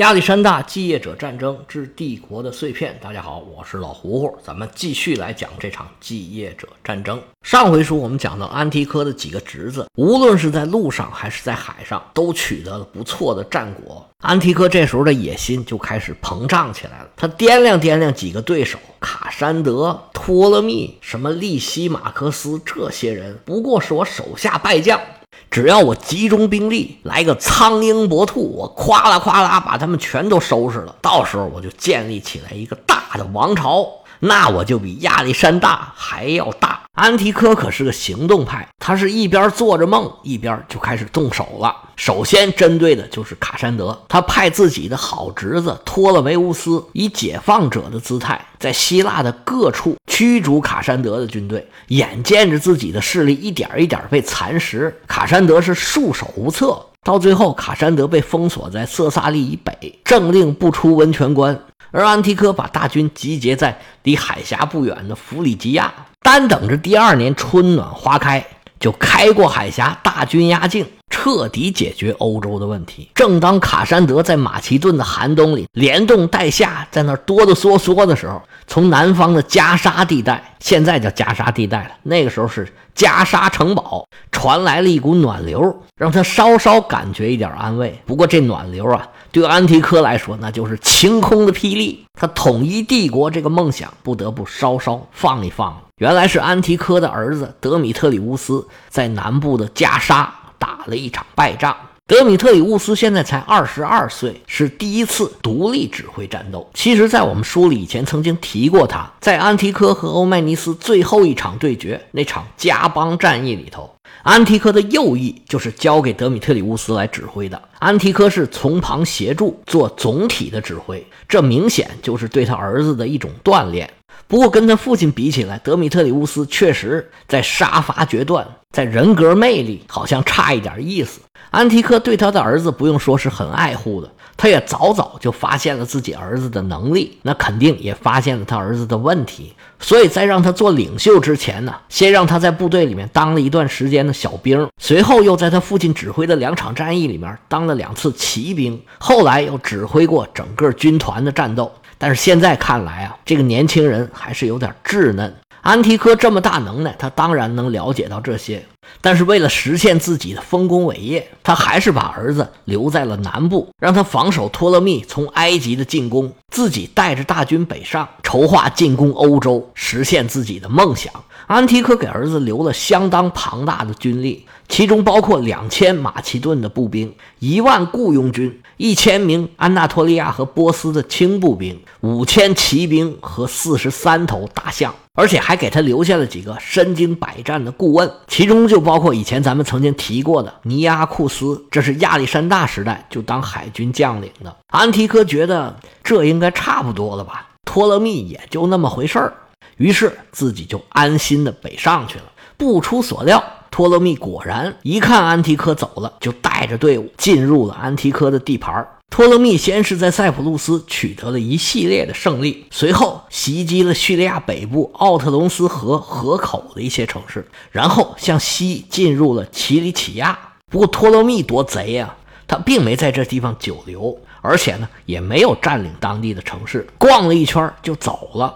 亚历山大继业者战争之帝国的碎片。大家好，我是老胡胡，咱们继续来讲这场继业者战争。上回书我们讲到安提柯的几个侄子，无论是在路上还是在海上，都取得了不错的战果。安提柯这时候的野心就开始膨胀起来了，他掂量掂量几个对手，卡山德、托勒密、什么利西马克斯这些人，不过是我手下败将。只要我集中兵力来个苍鹰搏兔，我夸啦夸啦把他们全都收拾了，到时候我就建立起来一个大的王朝，那我就比亚历山大还要大。安提柯可是个行动派，他是一边做着梦，一边就开始动手了。首先针对的就是卡山德，他派自己的好侄子托勒维乌斯以解放者的姿态，在希腊的各处驱逐卡山德的军队。眼见着自己的势力一点一点被蚕食，卡山德是束手无策。到最后，卡山德被封锁在色萨利以北，政令不出温泉关。而安提柯把大军集结在离海峡不远的弗里吉亚，单等着第二年春暖花开，就开过海峡，大军压境，彻底解决欧洲的问题。正当卡山德在马其顿的寒冬里连冻带下，在那哆哆嗦嗦的时候，从南方的加沙地带，现在叫加沙地带了，那个时候是加沙城堡，传来了一股暖流，让他稍稍感觉一点安慰。不过这暖流啊。对安提柯来说，那就是晴空的霹雳。他统一帝国这个梦想，不得不稍稍放一放了。原来是安提柯的儿子德米特里乌斯在南部的加沙打了一场败仗。德米特里乌斯现在才二十二岁，是第一次独立指挥战斗。其实，在我们书里以前曾经提过，他在安提柯和欧迈尼斯最后一场对决那场加邦战役里头。安提柯的右翼就是交给德米特里乌斯来指挥的，安提柯是从旁协助做总体的指挥，这明显就是对他儿子的一种锻炼。不过跟他父亲比起来，德米特里乌斯确实在杀伐决断，在人格魅力好像差一点意思。安提柯对他的儿子不用说是很爱护的。他也早早就发现了自己儿子的能力，那肯定也发现了他儿子的问题，所以在让他做领袖之前呢，先让他在部队里面当了一段时间的小兵，随后又在他父亲指挥的两场战役里面当了两次骑兵，后来又指挥过整个军团的战斗。但是现在看来啊，这个年轻人还是有点稚嫩。安提柯这么大能耐，他当然能了解到这些。但是为了实现自己的丰功伟业，他还是把儿子留在了南部，让他防守托勒密从埃及的进攻，自己带着大军北上，筹划进攻欧洲，实现自己的梦想。安提柯给儿子留了相当庞大的军力，其中包括两千马其顿的步兵、一万雇佣军、一千名安纳托利亚和波斯的轻步兵、五千骑兵和四十三头大象。而且还给他留下了几个身经百战的顾问，其中就包括以前咱们曾经提过的尼阿库斯，这是亚历山大时代就当海军将领的。安提柯觉得这应该差不多了吧，托勒密也就那么回事儿，于是自己就安心的北上去了。不出所料，托勒密果然一看安提柯走了，就带着队伍进入了安提柯的地盘托勒密先是在塞浦路斯取得了一系列的胜利，随后袭击了叙利亚北部奥特隆斯河河口的一些城市，然后向西进入了奇里乞亚。不过托勒密多贼呀，他并没在这地方久留，而且呢也没有占领当地的城市，逛了一圈就走了。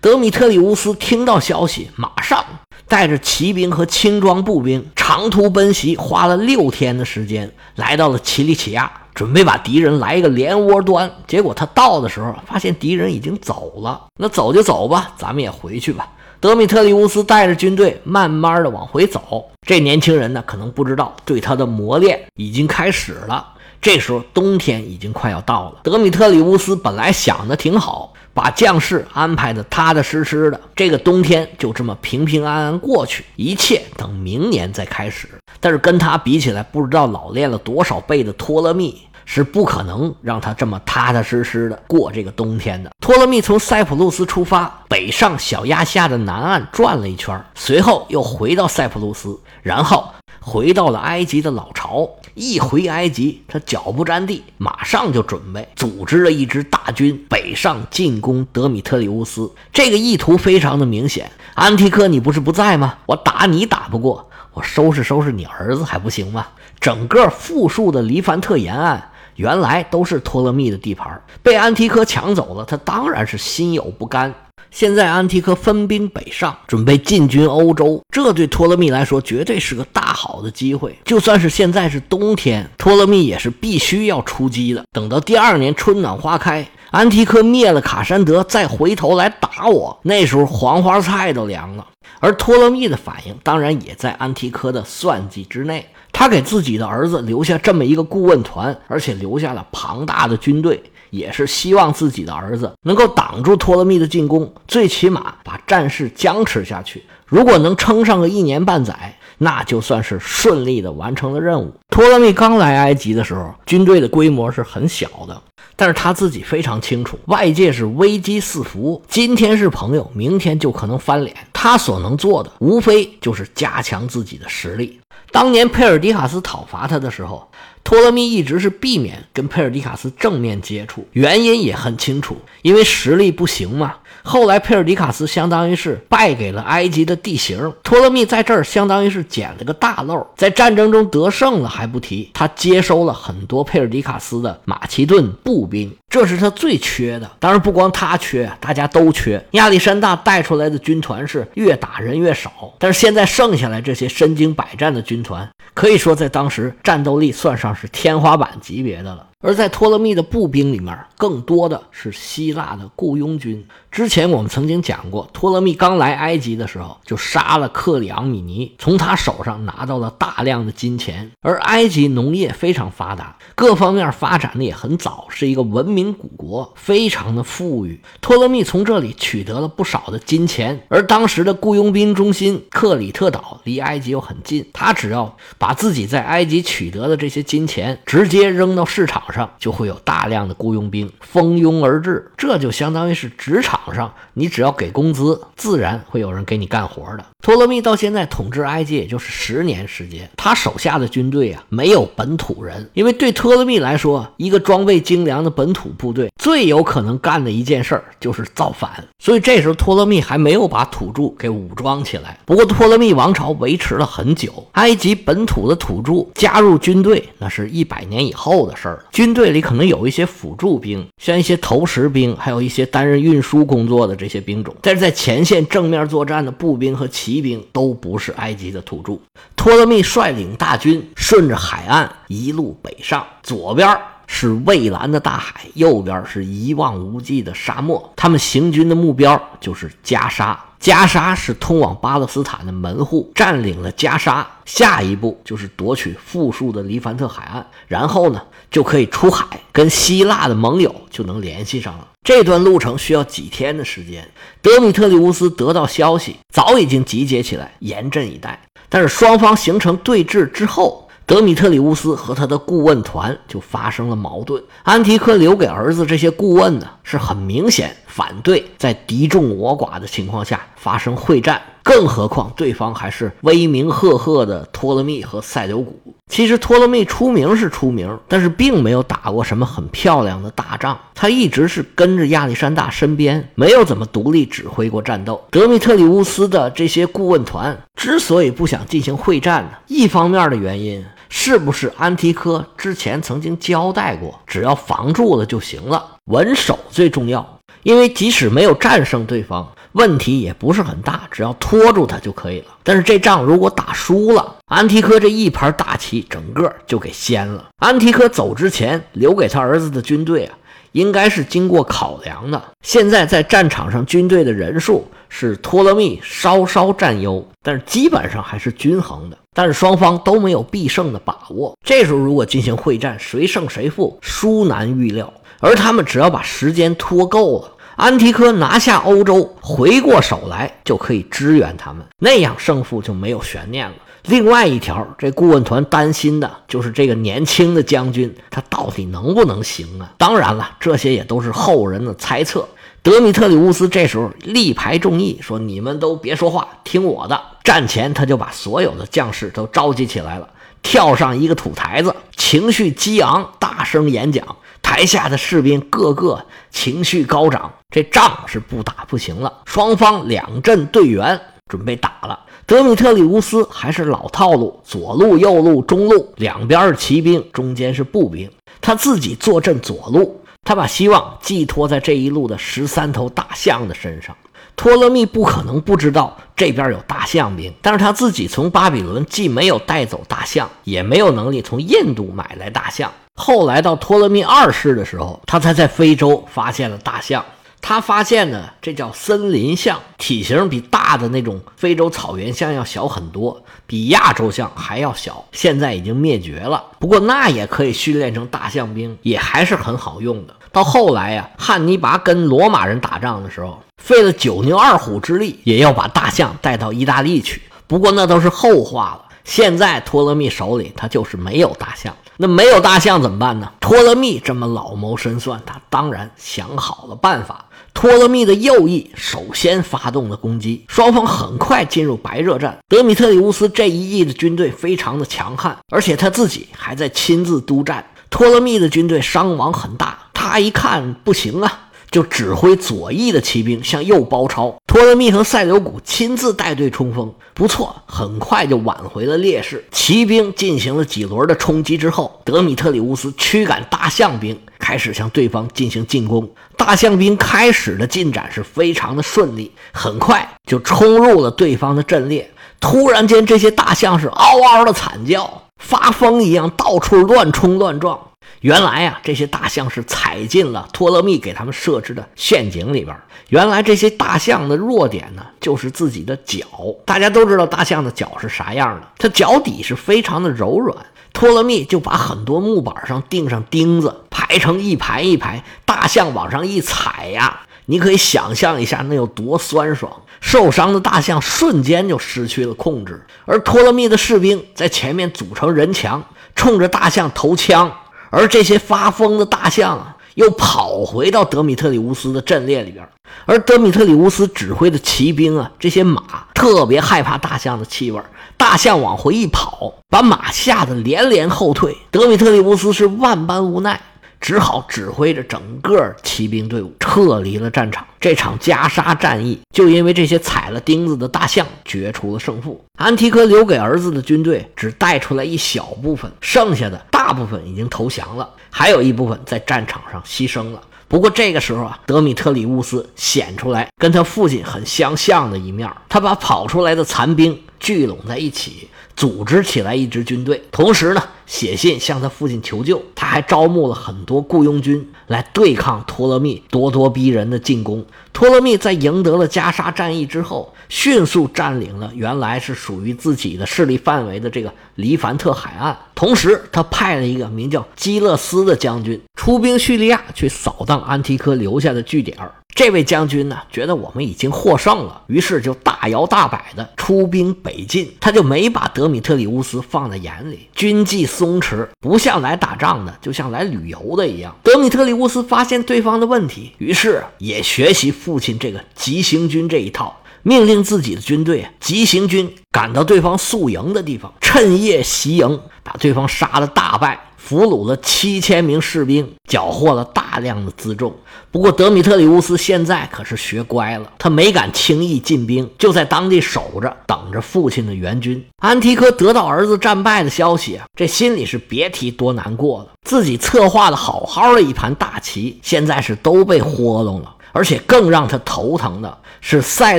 德米特里乌斯听到消息，马上带着骑兵和轻装步兵长途奔袭，花了六天的时间来到了奇里乞亚。准备把敌人来一个连窝端，结果他到的时候发现敌人已经走了。那走就走吧，咱们也回去吧。德米特里乌斯带着军队慢慢的往回走。这年轻人呢，可能不知道，对他的磨练已经开始了。这时候冬天已经快要到了。德米特里乌斯本来想的挺好。把将士安排的踏踏实实的，这个冬天就这么平平安安过去，一切等明年再开始。但是跟他比起来，不知道老练了多少倍的托勒密是不可能让他这么踏踏实实的过这个冬天的。托勒密从塞浦路斯出发，北上小亚细亚的南岸转了一圈，随后又回到塞浦路斯，然后。回到了埃及的老巢，一回埃及，他脚不沾地，马上就准备组织了一支大军北上进攻德米特里乌斯。这个意图非常的明显。安提柯，你不是不在吗？我打你打不过，我收拾收拾你儿子还不行吗？整个富庶的黎凡特沿岸原来都是托勒密的地盘，被安提柯抢走了，他当然是心有不甘。现在安提柯分兵北上，准备进军欧洲，这对托勒密来说绝对是个大好的机会。就算是现在是冬天，托勒密也是必须要出击的。等到第二年春暖花开，安提柯灭了卡山德，再回头来打我，那时候黄花菜都凉了。而托勒密的反应当然也在安提柯的算计之内，他给自己的儿子留下这么一个顾问团，而且留下了庞大的军队。也是希望自己的儿子能够挡住托勒密的进攻，最起码把战事僵持下去。如果能撑上个一年半载，那就算是顺利的完成了任务。托勒密刚来埃及的时候，军队的规模是很小的，但是他自己非常清楚，外界是危机四伏，今天是朋友，明天就可能翻脸。他所能做的，无非就是加强自己的实力。当年佩尔迪卡斯讨伐他的时候。托勒密一直是避免跟佩尔迪卡斯正面接触，原因也很清楚，因为实力不行嘛。后来佩尔迪卡斯相当于是败给了埃及的地形，托勒密在这儿相当于是捡了个大漏，在战争中得胜了还不提，他接收了很多佩尔迪卡斯的马其顿步兵，这是他最缺的。当然不光他缺，大家都缺。亚历山大带出来的军团是越打人越少，但是现在剩下来这些身经百战的军团，可以说在当时战斗力算上是天花板级别的了。而在托勒密的步兵里面，更多的是希腊的雇佣军。之前我们曾经讲过，托勒密刚来埃及的时候，就杀了克里昂米尼，从他手上拿到了大量的金钱。而埃及农业非常发达，各方面发展的也很早，是一个文明古国，非常的富裕。托勒密从这里取得了不少的金钱。而当时的雇佣兵中心克里特岛离埃及又很近，他只要把自己在埃及取得的这些金钱直接扔到市场上，上就会有大量的雇佣兵蜂拥而至，这就相当于是职场。上，你只要给工资，自然会有人给你干活的。托勒密到现在统治埃及也就是十年时间，他手下的军队啊没有本土人，因为对托勒密来说，一个装备精良的本土部队最有可能干的一件事儿就是造反。所以这时候托勒密还没有把土著给武装起来。不过托勒密王朝维持了很久，埃及本土的土著加入军队，那是一百年以后的事儿了。军队里可能有一些辅助兵，像一些投石兵，还有一些担任运输工。作的这些兵种，但是在前线正面作战的步兵和骑兵都不是埃及的土著。托勒密率领大军顺着海岸一路北上，左边是蔚蓝的大海，右边是一望无际的沙漠。他们行军的目标就是加沙。加沙是通往巴勒斯坦的门户，占领了加沙，下一步就是夺取富庶的黎凡特海岸，然后呢就可以出海，跟希腊的盟友就能联系上了。这段路程需要几天的时间。德米特里乌斯得到消息，早已经集结起来，严阵以待。但是双方形成对峙之后，德米特里乌斯和他的顾问团就发生了矛盾。安提柯留给儿子这些顾问呢，是很明显反对在敌众我寡的情况下发生会战。更何况，对方还是威名赫赫的托勒密和塞琉古。其实，托勒密出名是出名，但是并没有打过什么很漂亮的大仗。他一直是跟着亚历山大身边，没有怎么独立指挥过战斗。德米特里乌斯的这些顾问团之所以不想进行会战呢，一方面的原因是不是安提柯之前曾经交代过，只要防住了就行了，稳守最重要。因为即使没有战胜对方，问题也不是很大，只要拖住他就可以了。但是这仗如果打输了，安提柯这一盘大棋整个就给掀了。安提柯走之前留给他儿子的军队啊，应该是经过考量的。现在在战场上军队的人数是托勒密稍稍占优，但是基本上还是均衡的。但是双方都没有必胜的把握。这时候如果进行会战，谁胜谁负，殊难预料。而他们只要把时间拖够了。安提柯拿下欧洲，回过手来就可以支援他们，那样胜负就没有悬念了。另外一条，这顾问团担心的就是这个年轻的将军，他到底能不能行啊？当然了，这些也都是后人的猜测。德米特里乌斯这时候力排众议，说：“你们都别说话，听我的。”战前他就把所有的将士都召集起来了，跳上一个土台子，情绪激昂，大声演讲。台下的士兵个个情绪高涨，这仗是不打不行了。双方两阵队员，准备打了。德米特里乌斯还是老套路，左路、右路、中路两边是骑兵，中间是步兵，他自己坐镇左路，他把希望寄托在这一路的十三头大象的身上。托勒密不可能不知道这边有大象兵，但是他自己从巴比伦既没有带走大象，也没有能力从印度买来大象。后来到托勒密二世的时候，他才在非洲发现了大象。他发现呢，这叫森林象，体型比大的那种非洲草原象要小很多，比亚洲象还要小。现在已经灭绝了，不过那也可以训练成大象兵，也还是很好用的。到后来呀，汉尼拔跟罗马人打仗的时候，费了九牛二虎之力，也要把大象带到意大利去。不过那都是后话了。现在托勒密手里他就是没有大象，那没有大象怎么办呢？托勒密这么老谋深算，他当然想好了办法。托勒密的右翼首先发动了攻击，双方很快进入白热战。德米特里乌斯这一翼的军队非常的强悍，而且他自己还在亲自督战。托勒密的军队伤亡很大，他一看不行啊。就指挥左翼的骑兵向右包抄，托勒密和塞琉古亲自带队冲锋，不错，很快就挽回了劣势。骑兵进行了几轮的冲击之后，德米特里乌斯驱赶大象兵，开始向对方进行进攻。大象兵开始的进展是非常的顺利，很快就冲入了对方的阵列。突然间，这些大象是嗷嗷的惨叫，发疯一样到处乱冲乱撞。原来呀，这些大象是踩进了托勒密给他们设置的陷阱里边。原来这些大象的弱点呢，就是自己的脚。大家都知道大象的脚是啥样的，它脚底是非常的柔软。托勒密就把很多木板上钉上钉子，排成一排一排，大象往上一踩呀，你可以想象一下那有多酸爽。受伤的大象瞬间就失去了控制，而托勒密的士兵在前面组成人墙，冲着大象投枪。而这些发疯的大象啊，又跑回到德米特里乌斯的阵列里边。而德米特里乌斯指挥的骑兵啊，这些马特别害怕大象的气味，大象往回一跑，把马吓得连连后退。德米特里乌斯是万般无奈。只好指挥着整个骑兵队伍撤离了战场。这场加沙战役就因为这些踩了钉子的大象决出了胜负。安提柯留给儿子的军队只带出来一小部分，剩下的大部分已经投降了，还有一部分在战场上牺牲了。不过这个时候啊，德米特里乌斯显出来跟他父亲很相像的一面，他把跑出来的残兵聚拢在一起。组织起来一支军队，同时呢，写信向他父亲求救。他还招募了很多雇佣军来对抗托勒密咄咄逼人的进攻。托勒密在赢得了加沙战役之后，迅速占领了原来是属于自己的势力范围的这个黎凡特海岸。同时，他派了一个名叫基勒斯的将军出兵叙利亚，去扫荡安提柯留下的据点。这位将军呢，觉得我们已经获胜了，于是就大摇大摆的出兵北进。他就没把德米特里乌斯放在眼里，军纪松弛，不像来打仗的，就像来旅游的一样。德米特里乌斯发现对方的问题，于是也学习父亲这个急行军这一套，命令自己的军队急行军赶到对方宿营的地方，趁夜袭营，把对方杀了大败。俘虏了七千名士兵，缴获了大量的辎重。不过德米特里乌斯现在可是学乖了，他没敢轻易进兵，就在当地守着，等着父亲的援军。安提柯得到儿子战败的消息啊，这心里是别提多难过了。自己策划的好好的一盘大棋，现在是都被豁弄了。而且更让他头疼的是，塞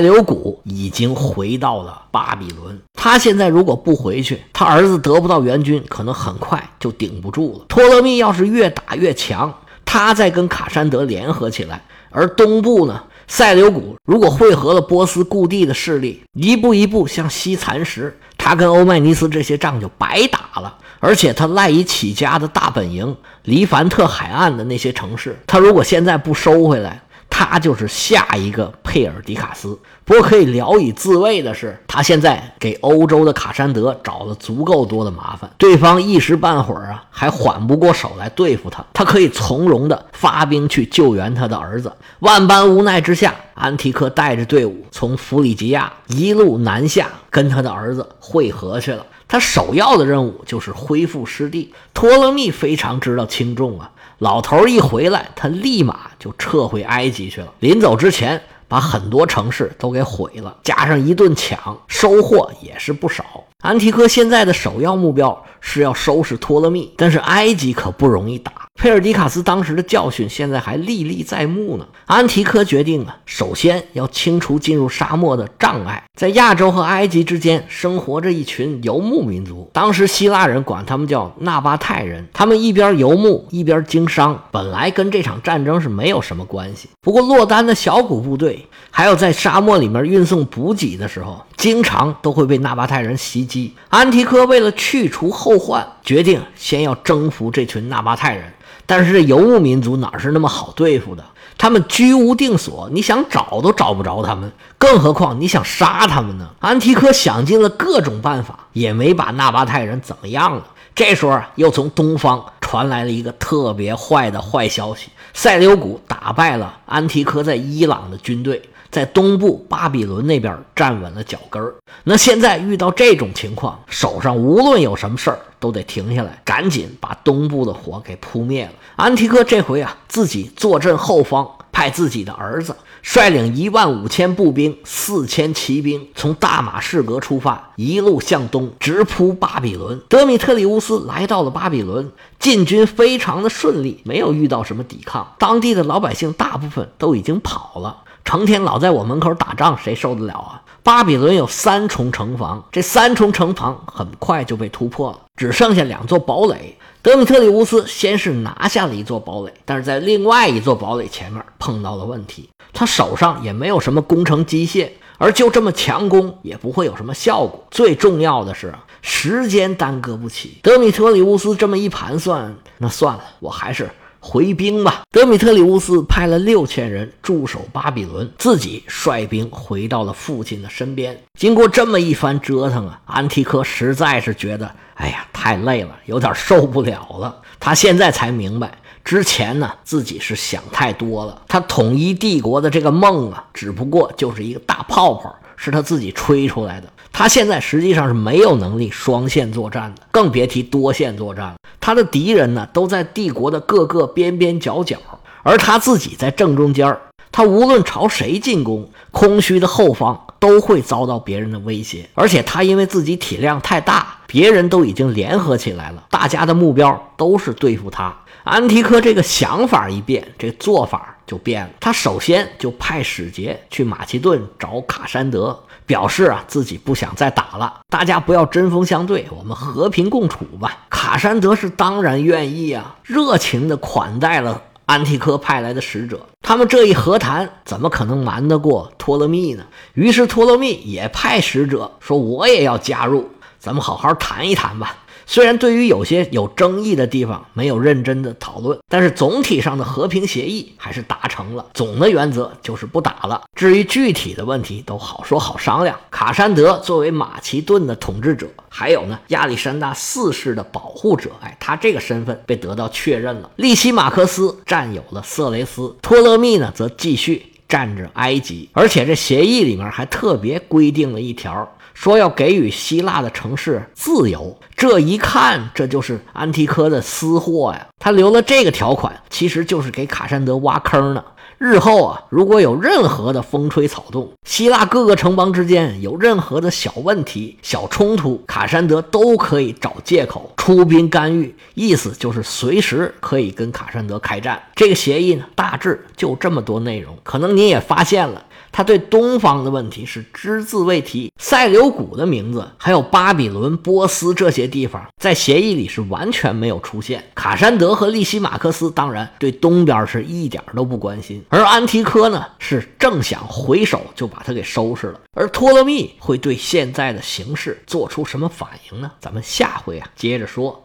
琉古已经回到了巴比伦。他现在如果不回去，他儿子得不到援军，可能很快就顶不住了。托勒密要是越打越强，他再跟卡山德联合起来，而东部呢，塞琉古如果汇合了波斯故地的势力，一步一步向西蚕食，他跟欧迈尼斯这些仗就白打了。而且他赖以起家的大本营黎凡特海岸的那些城市，他如果现在不收回来，他就是下一个佩尔迪卡斯。不过可以聊以自慰的是，他现在给欧洲的卡山德找了足够多的麻烦，对方一时半会儿啊还缓不过手来对付他。他可以从容的发兵去救援他的儿子。万般无奈之下，安提克带着队伍从弗里吉亚一路南下，跟他的儿子会合去了。他首要的任务就是恢复失地。托勒密非常知道轻重啊。老头一回来，他立马就撤回埃及去了。临走之前，把很多城市都给毁了，加上一顿抢，收获也是不少。安提柯现在的首要目标是要收拾托勒密，但是埃及可不容易打。佩尔迪卡斯当时的教训现在还历历在目呢。安提柯决定啊，首先要清除进入沙漠的障碍。在亚洲和埃及之间生活着一群游牧民族，当时希腊人管他们叫纳巴泰人。他们一边游牧一边经商，本来跟这场战争是没有什么关系。不过落单的小股部队，还有在沙漠里面运送补给的时候，经常都会被纳巴泰人袭击。安提柯为了去除后患，决定先要征服这群纳巴泰人。但是这游牧民族哪是那么好对付的？他们居无定所，你想找都找不着他们，更何况你想杀他们呢？安提柯想尽了各种办法，也没把纳巴泰人怎么样了。这时候又从东方传来了一个特别坏的坏消息：塞琉古打败了安提柯在伊朗的军队。在东部巴比伦那边站稳了脚跟儿。那现在遇到这种情况，手上无论有什么事儿，都得停下来，赶紧把东部的火给扑灭了。安提柯这回啊，自己坐镇后方，派自己的儿子率领一万五千步兵、四千骑兵，从大马士革出发，一路向东，直扑巴比伦。德米特里乌斯来到了巴比伦，进军非常的顺利，没有遇到什么抵抗。当地的老百姓大部分都已经跑了。成天老在我门口打仗，谁受得了啊？巴比伦有三重城防，这三重城防很快就被突破了，只剩下两座堡垒。德米特里乌斯先是拿下了一座堡垒，但是在另外一座堡垒前面碰到了问题，他手上也没有什么工程机械，而就这么强攻也不会有什么效果。最重要的是时间耽搁不起。德米特里乌斯这么一盘算，那算了，我还是。回兵吧！德米特里乌斯派了六千人驻守巴比伦，自己率兵回到了父亲的身边。经过这么一番折腾啊，安提柯实在是觉得，哎呀，太累了，有点受不了了。他现在才明白，之前呢自己是想太多了。他统一帝国的这个梦啊，只不过就是一个大泡泡，是他自己吹出来的。他现在实际上是没有能力双线作战的，更别提多线作战了。他的敌人呢，都在帝国的各个边边角角，而他自己在正中间儿。他无论朝谁进攻，空虚的后方都会遭到别人的威胁。而且他因为自己体量太大，别人都已经联合起来了，大家的目标都是对付他。安提柯这个想法一变，这做法就变了。他首先就派使节去马其顿找卡山德。表示啊，自己不想再打了，大家不要针锋相对，我们和平共处吧。卡山德是当然愿意啊，热情的款待了安提柯派来的使者。他们这一和谈，怎么可能瞒得过托勒密呢？于是托勒密也派使者说：“我也要加入，咱们好好谈一谈吧。”虽然对于有些有争议的地方没有认真的讨论，但是总体上的和平协议还是达成了。总的原则就是不打了。至于具体的问题，都好说好商量。卡山德作为马其顿的统治者，还有呢亚历山大四世的保护者，哎，他这个身份被得到确认了。利西马克斯占有了色雷斯，托勒密呢则继续占着埃及，而且这协议里面还特别规定了一条。说要给予希腊的城市自由，这一看这就是安提柯的私货呀！他留了这个条款，其实就是给卡山德挖坑呢。日后啊，如果有任何的风吹草动，希腊各个城邦之间有任何的小问题、小冲突，卡山德都可以找借口出兵干预，意思就是随时可以跟卡山德开战。这个协议呢，大致就这么多内容，可能你也发现了。他对东方的问题是只字未提，塞琉古的名字，还有巴比伦、波斯这些地方，在协议里是完全没有出现。卡山德和利西马克斯当然对东边是一点都不关心，而安提柯呢，是正想回手就把他给收拾了。而托勒密会对现在的形势做出什么反应呢？咱们下回啊接着说。